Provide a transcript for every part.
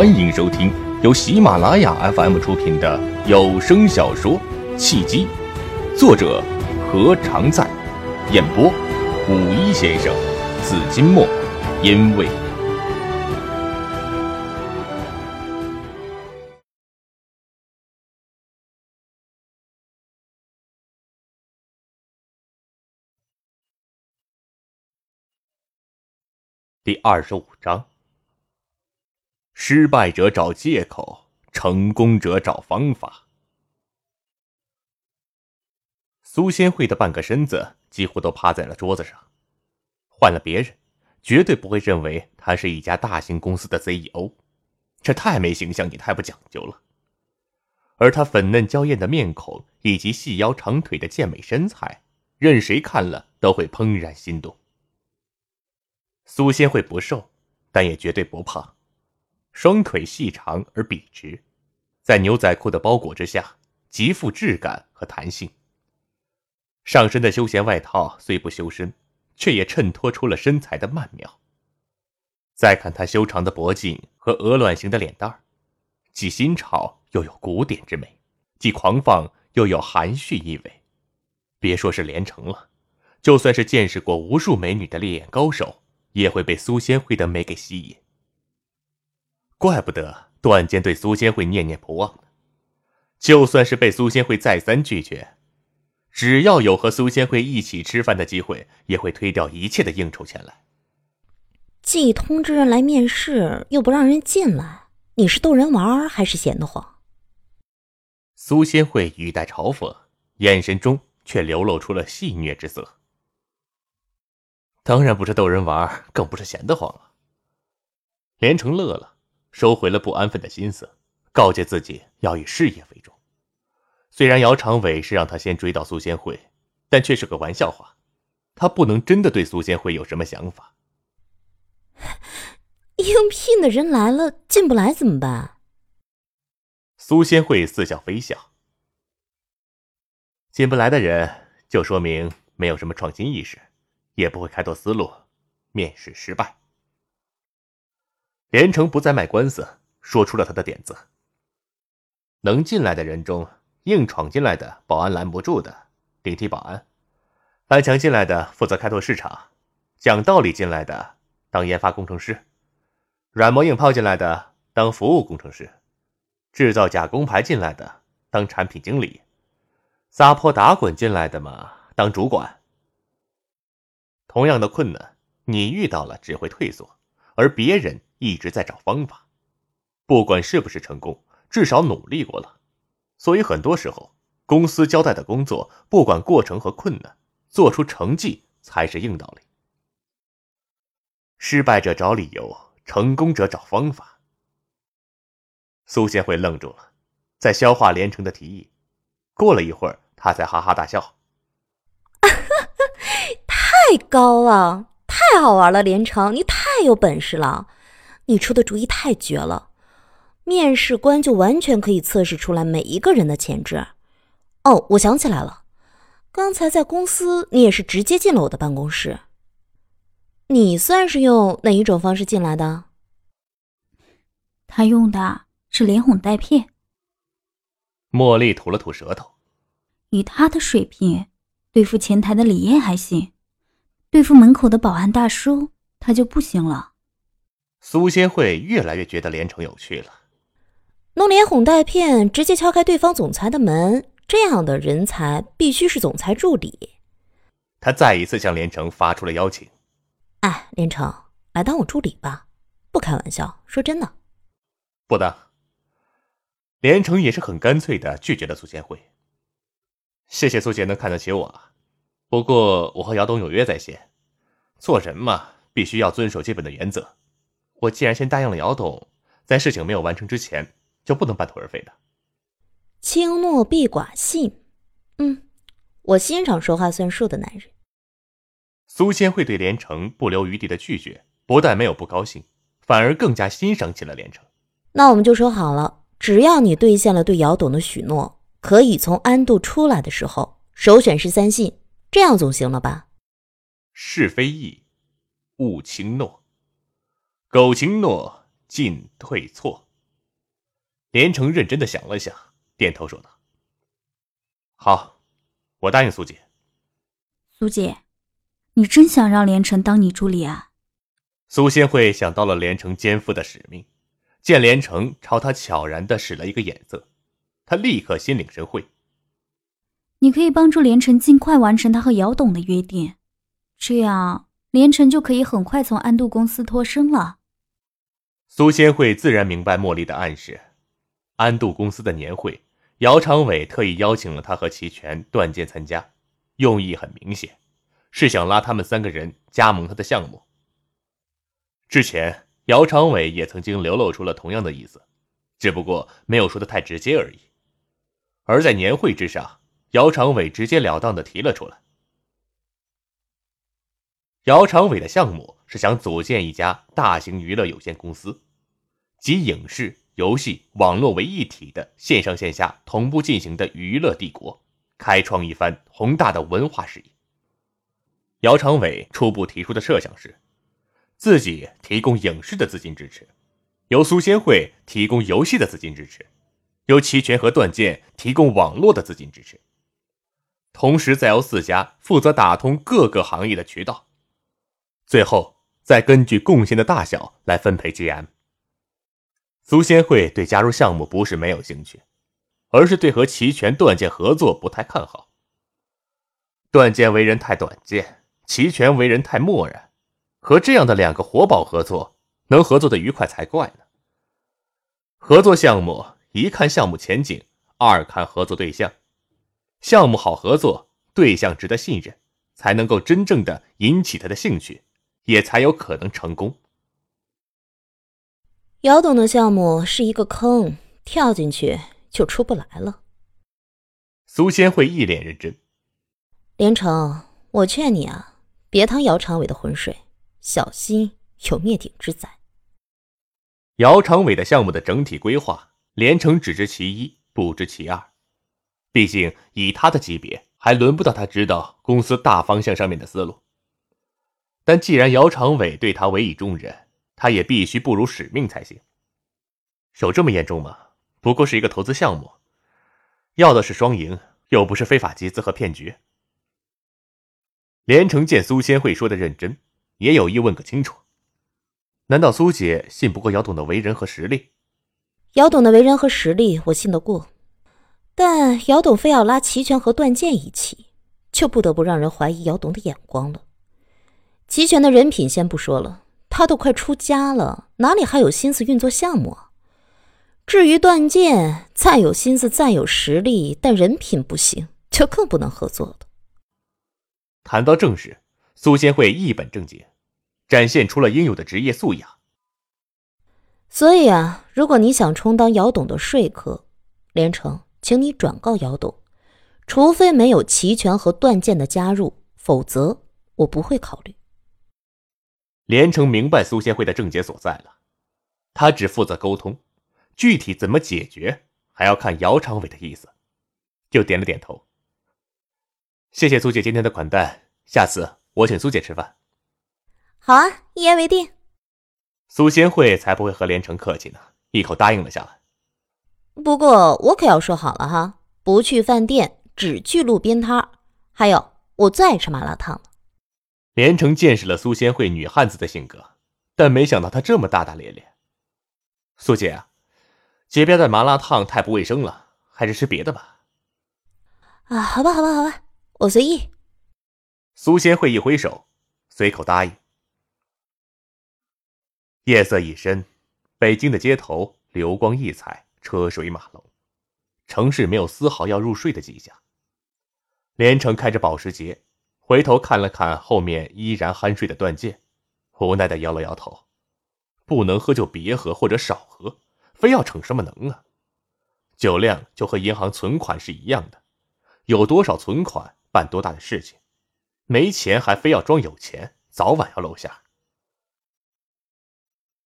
欢迎收听由喜马拉雅 FM 出品的有声小说《契机》，作者何常在，演播五一先生、紫金墨，因为第二十五章。失败者找借口，成功者找方法。苏仙慧的半个身子几乎都趴在了桌子上，换了别人，绝对不会认为他是一家大型公司的 CEO，这太没形象，也太不讲究了。而他粉嫩娇艳的面孔以及细腰长腿的健美身材，任谁看了都会怦然心动。苏仙慧不瘦，但也绝对不胖。双腿细长而笔直，在牛仔裤的包裹之下，极富质感和弹性。上身的休闲外套虽不修身，却也衬托出了身材的曼妙。再看她修长的脖颈和鹅卵形的脸蛋儿，既新潮又有古典之美，既狂放又有含蓄意味。别说是连城了，就算是见识过无数美女的烈焰高手，也会被苏仙慧的美给吸引。怪不得段坚对苏仙慧念念不忘呢。就算是被苏仙慧再三拒绝，只要有和苏仙慧一起吃饭的机会，也会推掉一切的应酬前来。既通知人来面试，又不让人进来，你是逗人玩还是闲得慌？苏仙慧语带嘲讽，眼神中却流露出了戏谑之色。当然不是逗人玩，更不是闲得慌了。连城乐了。收回了不安分的心思，告诫自己要以事业为重。虽然姚长伟是让他先追到苏仙慧，但却是个玩笑话。他不能真的对苏仙慧有什么想法。应聘的人来了，进不来怎么办？苏仙慧似笑非笑。进不来的人，就说明没有什么创新意识，也不会开拓思路，面试失败。连城不再卖官司，说出了他的点子。能进来的人中，硬闯进来的保安拦不住的，顶替保安；翻墙进来的负责开拓市场；讲道理进来的当研发工程师；软磨硬泡进来的当服务工程师；制造假工牌进来的当产品经理；撒泼打滚进来的嘛当主管。同样的困难，你遇到了只会退缩，而别人。一直在找方法，不管是不是成功，至少努力过了。所以很多时候，公司交代的工作，不管过程和困难，做出成绩才是硬道理。失败者找理由，成功者找方法。苏贤惠愣住了，在消化连城的提议。过了一会儿，他才哈哈大笑：“太高了，太好玩了！连城，你太有本事了。”你出的主意太绝了，面试官就完全可以测试出来每一个人的潜质。哦，我想起来了，刚才在公司你也是直接进了我的办公室。你算是用哪一种方式进来的？他用的是连哄带骗。茉莉吐了吐舌头，以他的水平，对付前台的李艳还行，对付门口的保安大叔他就不行了。苏仙慧越来越觉得连城有趣了，弄连哄带骗，直接敲开对方总裁的门，这样的人才必须是总裁助理。他再一次向连城发出了邀请：“哎，连城，来当我助理吧，不开玩笑，说真的。”不当。连城也是很干脆的拒绝了苏仙慧。谢谢苏姐能看得起我，不过我和姚董有约在先，做人嘛，必须要遵守基本的原则。我既然先答应了姚董，在事情没有完成之前，就不能半途而废的。轻诺必寡信，嗯，我欣赏说话算数的男人。苏仙会对连城不留余地的拒绝，不但没有不高兴，反而更加欣赏起了连城。那我们就说好了，只要你兑现了对姚董的许诺，可以从安度出来的时候首选是三信，这样总行了吧？是非易，勿轻诺。苟情诺，进退错。连城认真的想了想，点头说道：“好，我答应苏姐。”苏姐，你真想让连城当你助理啊？苏仙慧想到了连城肩负的使命，见连城朝他悄然的使了一个眼色，他立刻心领神会。你可以帮助连城尽快完成他和姚董的约定，这样连城就可以很快从安度公司脱身了。苏仙慧自然明白茉莉的暗示，安度公司的年会，姚长伟特意邀请了他和齐全、段健参加。用意很明显，是想拉他们三个人加盟他的项目。之前姚长伟也曾经流露出了同样的意思，只不过没有说的太直接而已。而在年会之上，姚长伟直截了当的提了出来。姚长伟的项目是想组建一家大型娱乐有限公司，集影视、游戏、网络为一体的线上线下同步进行的娱乐帝国。开创一番宏大的文化事业。姚长伟初步提出的设想是，自己提供影视的资金支持，由苏仙会提供游戏的资金支持，由齐全和段健提供网络的资金支持，同时再由四家负责打通各个行业的渠道，最后再根据贡献的大小来分配 GM。苏仙会对加入项目不是没有兴趣。而是对和齐全、段剑合作不太看好。段剑为人太短见，齐全为人太漠然，和这样的两个活宝合作，能合作的愉快才怪呢。合作项目一看项目前景，二看合作对象，项目好合作，对象值得信任，才能够真正的引起他的兴趣，也才有可能成功。姚董的项目是一个坑，跳进去。就出不来了。苏仙慧一脸认真。连城，我劝你啊，别趟姚长伟的浑水，小心有灭顶之灾。姚长伟的项目的整体规划，连城只知其一，不知其二。毕竟以他的级别，还轮不到他知道公司大方向上面的思路。但既然姚长伟对他委以重任，他也必须不辱使命才行。有这么严重吗？不过是一个投资项目，要的是双赢，又不是非法集资和骗局。连城见苏仙慧说的认真，也有意问个清楚。难道苏姐信不过姚董的为人和实力？姚董的为人和实力我信得过，但姚董非要拉齐全和段剑一起，就不得不让人怀疑姚董的眼光了。齐全的人品先不说了，他都快出家了，哪里还有心思运作项目啊？至于段剑，再有心思，再有实力，但人品不行，就更不能合作了。谈到正事，苏仙慧一本正经，展现出了应有的职业素养。所以啊，如果你想充当姚董的说客，连城，请你转告姚董，除非没有齐全和段剑的加入，否则我不会考虑。连城明白苏仙慧的症结所在了，他只负责沟通。具体怎么解决，还要看姚长伟的意思，就点了点头。谢谢苏姐今天的款待，下次我请苏姐吃饭。好啊，一言为定。苏仙慧才不会和连城客气呢，一口答应了下来。不过我可要说好了哈，不去饭店，只去路边摊还有，我最爱吃麻辣烫了。连城见识了苏仙慧女汉子的性格，但没想到她这么大大咧咧。苏姐啊。街边的麻辣烫太不卫生了，还是吃别的吧。啊，好吧，好吧，好吧，我随意。苏仙慧一挥手，随口答应。夜色已深，北京的街头流光溢彩，车水马龙，城市没有丝毫要入睡的迹象。连城开着保时捷，回头看了看后面依然酣睡的段剑，无奈的摇了摇头：“不能喝就别喝，或者少喝。”非要逞什么能啊？酒量就和银行存款是一样的，有多少存款办多大的事情，没钱还非要装有钱，早晚要露馅。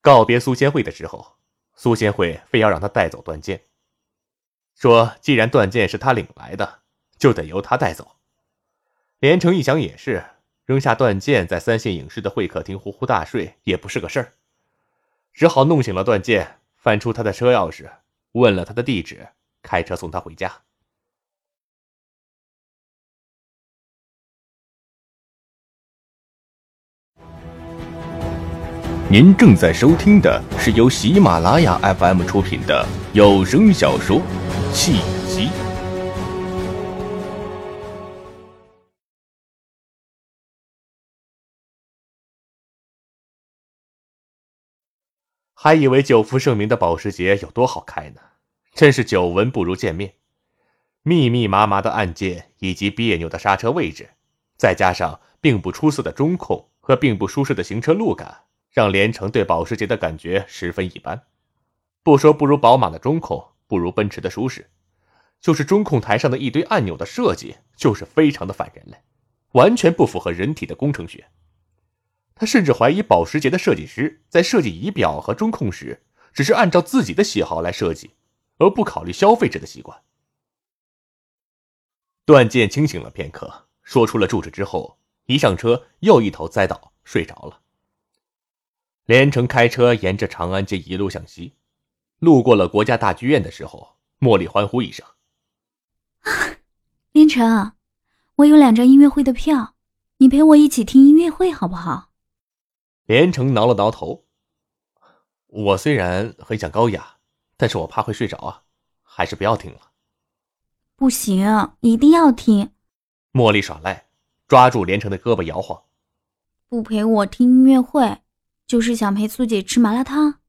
告别苏仙慧的时候，苏仙慧非要让他带走段剑，说既然段剑是他领来的，就得由他带走。连城一想也是，扔下段剑在三线影视的会客厅呼呼大睡也不是个事儿，只好弄醒了段剑。翻出他的车钥匙，问了他的地址，开车送他回家。您正在收听的是由喜马拉雅 FM 出品的有声小说《契机》。还以为久负盛名的保时捷有多好开呢，真是久闻不如见面。密密麻麻的按键以及别扭的刹车位置，再加上并不出色的中控和并不舒适的行车路感。让连城对保时捷的感觉十分一般，不说不如宝马的中控，不如奔驰的舒适，就是中控台上的一堆按钮的设计，就是非常的反人类，完全不符合人体的工程学。他甚至怀疑保时捷的设计师在设计仪表和中控时，只是按照自己的喜好来设计，而不考虑消费者的习惯。段剑清醒了片刻，说出了住址之后，一上车又一头栽倒，睡着了。连城开车沿着长安街一路向西，路过了国家大剧院的时候，茉莉欢呼一声：“连城，我有两张音乐会的票，你陪我一起听音乐会好不好？”连城挠了挠头：“我虽然很想高雅，但是我怕会睡着啊，还是不要听了。”“不行，一定要听。”茉莉耍赖，抓住连城的胳膊摇晃：“不陪我听音乐会。”就是想陪苏姐吃麻辣烫。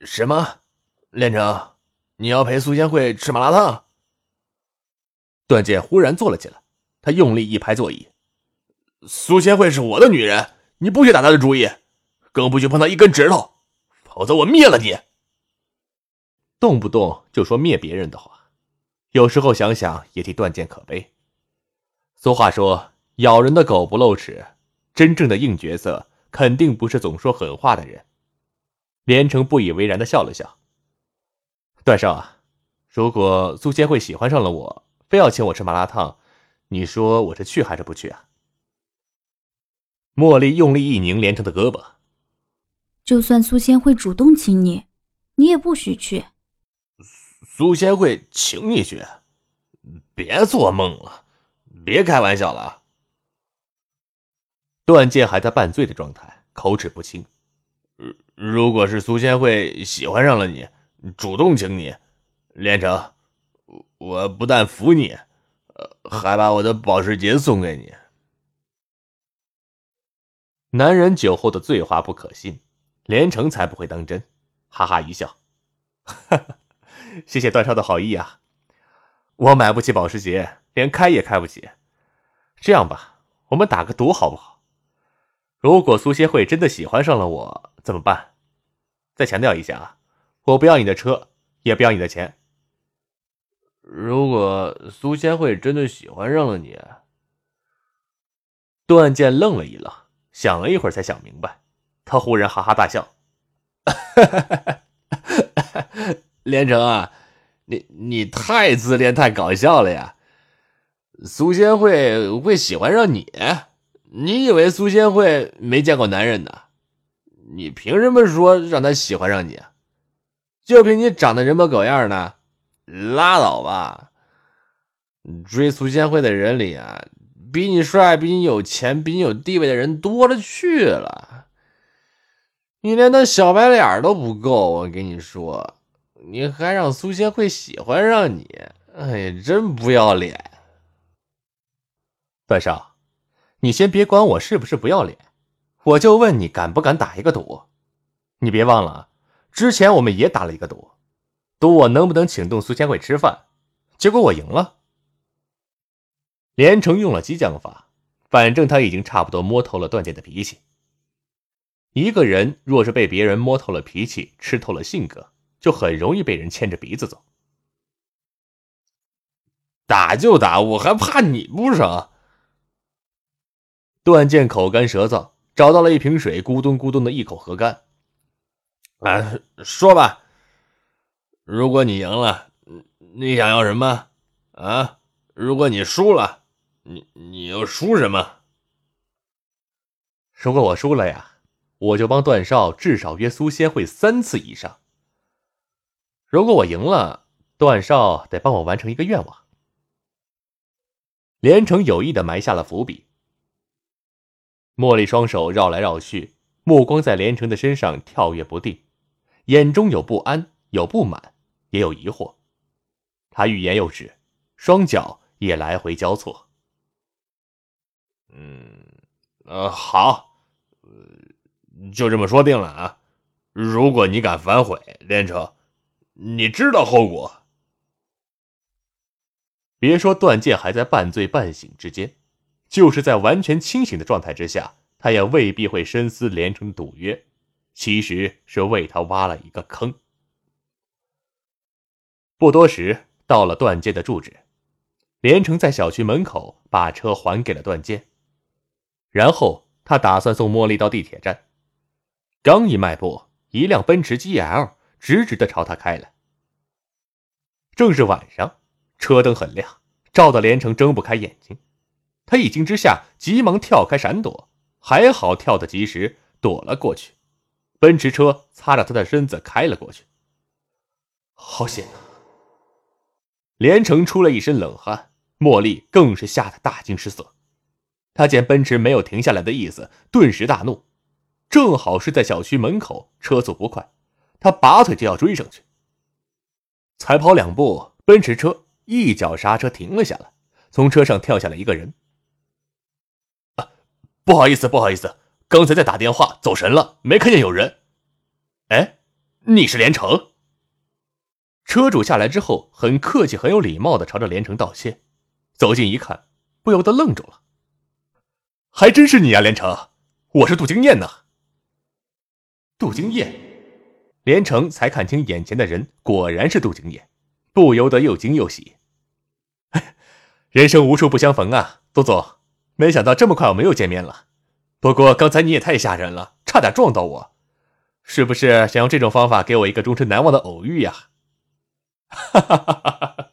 什么？连城，你要陪苏仙惠吃麻辣烫？段姐忽然坐了起来，她用力一拍座椅：“苏仙惠是我的女人，你不许打他的主意，更不许碰他一根指头，否则我灭了你！”动不动就说灭别人的话，有时候想想也替段健可悲。俗话说：“咬人的狗不露齿。”真正的硬角色。肯定不是总说狠话的人。连城不以为然的笑了笑。段少啊，如果苏千惠喜欢上了我，非要请我吃麻辣烫，你说我是去还是不去啊？茉莉用力一拧连城的胳膊。就算苏仙会主动请你，你也不许去。苏仙会请你去？别做梦了，别开玩笑了。段剑还在半醉的状态，口齿不清。如果是苏仙会喜欢上了你，主动请你，连城，我不但服你，还把我的保时捷送给你。男人酒后的醉话不可信，连城才不会当真，哈哈一笑，哈哈，谢谢段少的好意啊，我买不起保时捷，连开也开不起。这样吧，我们打个赌好不好？如果苏协慧真的喜欢上了我，怎么办？再强调一下啊，我不要你的车，也不要你的钱。如果苏仙慧真的喜欢上了你，段健愣了一愣，想了一会儿才想明白，他忽然哈哈大笑：“连城啊，你你太自恋、太搞笑了呀！苏仙慧会喜欢上你？”你以为苏仙慧没见过男人呢？你凭什么说让他喜欢上你？就凭你长得人模狗样的？拉倒吧！追苏仙慧的人里啊，比你帅、比你有钱、比你有地位的人多了去了。你连那小白脸都不够，我跟你说，你还让苏仙慧喜欢上你？哎呀，真不要脸！段少。你先别管我是不是不要脸，我就问你敢不敢打一个赌？你别忘了，之前我们也打了一个赌，赌我能不能请动苏千惠吃饭，结果我赢了。连城用了激将法，反正他已经差不多摸透了段剑的脾气。一个人若是被别人摸透了脾气，吃透了性格，就很容易被人牵着鼻子走。打就打，我还怕你不成？段剑口干舌燥，找到了一瓶水，咕咚咕咚的一口喝干。啊，说吧，如果你赢了，你想要什么？啊，如果你输了，你你要输什么？如果我输了呀，我就帮段少至少约苏仙会三次以上。如果我赢了，段少得帮我完成一个愿望。连城有意的埋下了伏笔。茉莉双手绕来绕去，目光在连城的身上跳跃不定，眼中有不安，有不满，也有疑惑。他欲言又止，双脚也来回交错。嗯，呃，好，就这么说定了啊！如果你敢反悔，连城，你知道后果。别说段剑还在半醉半醒之间，就是在完全清醒的状态之下，他也未必会深思连城赌约，其实是为他挖了一个坑。不多时，到了段剑的住址，连城在小区门口把车还给了段剑，然后他打算送茉莉到地铁站，刚一迈步，一辆奔驰 GL 直直的朝他开来。正是晚上。车灯很亮，照得连城睁不开眼睛。他一惊之下，急忙跳开闪躲，还好跳得及时，躲了过去。奔驰车擦着他的身子开了过去。好险啊！连城出了一身冷汗，茉莉更是吓得大惊失色。他见奔驰没有停下来的意思，顿时大怒。正好是在小区门口，车速不快，他拔腿就要追上去。才跑两步，奔驰车。一脚刹车，停了下来，从车上跳下来一个人。啊，不好意思，不好意思，刚才在打电话，走神了，没看见有人。哎，你是连城？车主下来之后，很客气、很有礼貌的朝着连城道歉。走近一看，不由得愣住了。还真是你啊，连城，我是杜经燕呢。杜经燕，连城才看清眼前的人，果然是杜经燕，不由得又惊又喜。人生无处不相逢啊，杜总，没想到这么快我们又见面了。不过刚才你也太吓人了，差点撞到我，是不是想用这种方法给我一个终身难忘的偶遇呀？哈哈哈哈哈！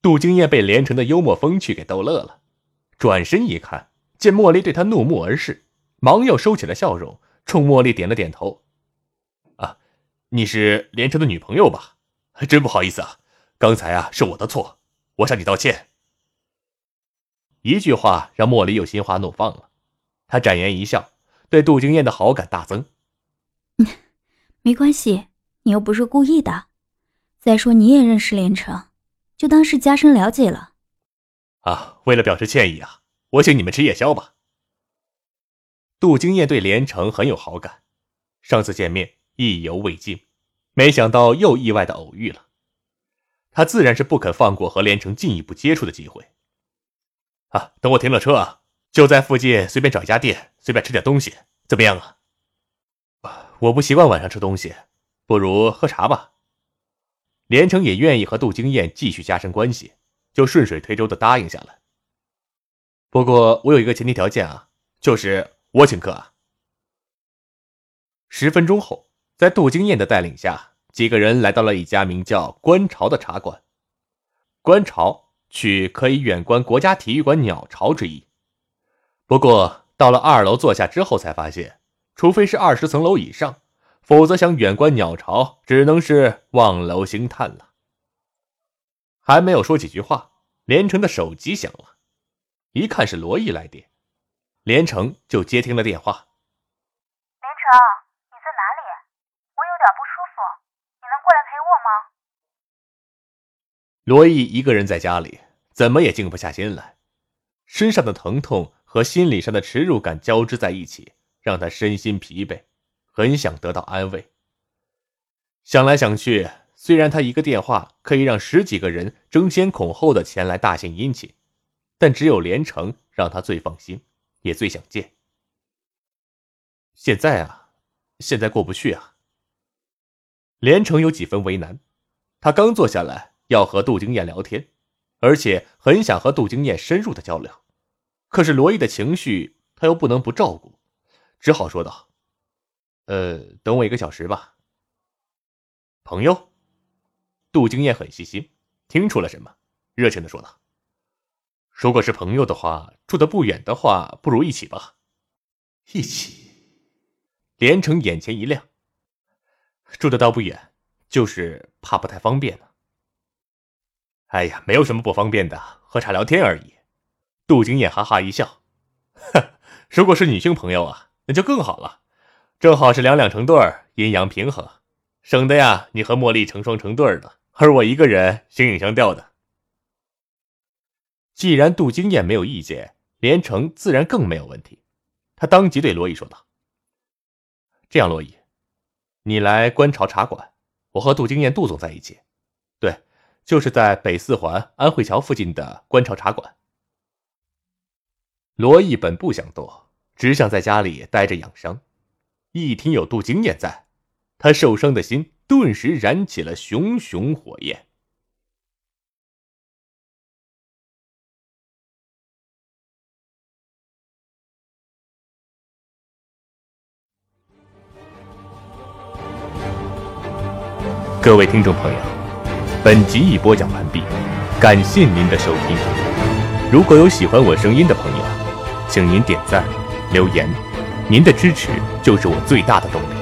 杜经燕被连城的幽默风趣给逗乐了，转身一看，见茉莉对他怒目而视，忙又收起了笑容，冲茉莉点了点头。啊，你是连城的女朋友吧？真不好意思啊，刚才啊是我的错。我向你道歉。一句话让茉莉又心花怒放了，她展颜一笑，对杜经燕的好感大增。没关系，你又不是故意的。再说你也认识连城，就当是加深了解了。啊，为了表示歉意啊，我请你们吃夜宵吧。杜经燕对连城很有好感，上次见面意犹未尽，没想到又意外的偶遇了。他自然是不肯放过和连城进一步接触的机会。啊，等我停了车啊，就在附近随便找一家店，随便吃点东西，怎么样啊？我不习惯晚上吃东西，不如喝茶吧。连城也愿意和杜经燕继续加深关系，就顺水推舟的答应下来。不过我有一个前提条件啊，就是我请客啊。十分钟后，在杜经燕的带领下。几个人来到了一家名叫“观潮”的茶馆。观潮取可以远观国家体育馆鸟巢之意。不过到了二楼坐下之后，才发现，除非是二十层楼以上，否则想远观鸟巢，只能是望楼兴叹了。还没有说几句话，连城的手机响了，一看是罗毅来电，连城就接听了电话。连城。你在哪里？我有点不舒服，你能过来陪我吗罗毅一个人在家里，怎么也静不下心来，身上的疼痛和心理上的耻辱感交织在一起，让他身心疲惫，很想得到安慰。想来想去，虽然他一个电话可以让十几个人争先恐后的前来大献殷勤，但只有连城让他最放心，也最想见。现在啊，现在过不去啊。连城有几分为难，他刚坐下来。要和杜经燕聊天，而且很想和杜经燕深入的交流，可是罗毅的情绪他又不能不照顾，只好说道：“呃，等我一个小时吧。”朋友，杜经燕很细心，听出了什么，热情的说道：“如果是朋友的话，住的不远的话，不如一起吧。”一起，连城眼前一亮，住的倒不远，就是怕不太方便呢。哎呀，没有什么不方便的，喝茶聊天而已。杜经燕哈哈一笑，哼，如果是女性朋友啊，那就更好了，正好是两两成对儿，阴阳平衡，省得呀你和茉莉成双成对的，而我一个人形影相吊的。既然杜经燕没有意见，连城自然更没有问题。他当即对罗毅说道：“这样，罗毅，你来观潮茶馆，我和杜经燕、杜总在一起。对，就是在北四环安慧桥附近的观潮茶馆。”罗毅本不想多，只想在家里待着养伤。一听有杜经燕在，他受伤的心顿时燃起了熊熊火焰。各位听众朋友，本集已播讲完毕，感谢您的收听。如果有喜欢我声音的朋友，请您点赞、留言，您的支持就是我最大的动力。